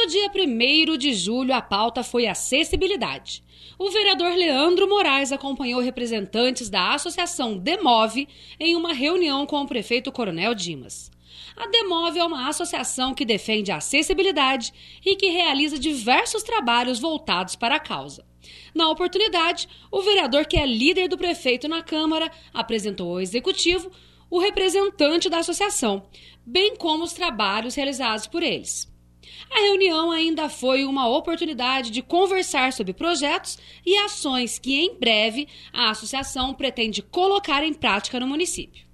No dia 1 de julho, a pauta foi acessibilidade. O vereador Leandro Moraes acompanhou representantes da Associação Demove em uma reunião com o prefeito Coronel Dimas. A Demove é uma associação que defende a acessibilidade e que realiza diversos trabalhos voltados para a causa. Na oportunidade, o vereador, que é líder do prefeito na Câmara, apresentou ao executivo o representante da associação, bem como os trabalhos realizados por eles. A reunião ainda foi uma oportunidade de conversar sobre projetos e ações que, em breve, a associação pretende colocar em prática no município.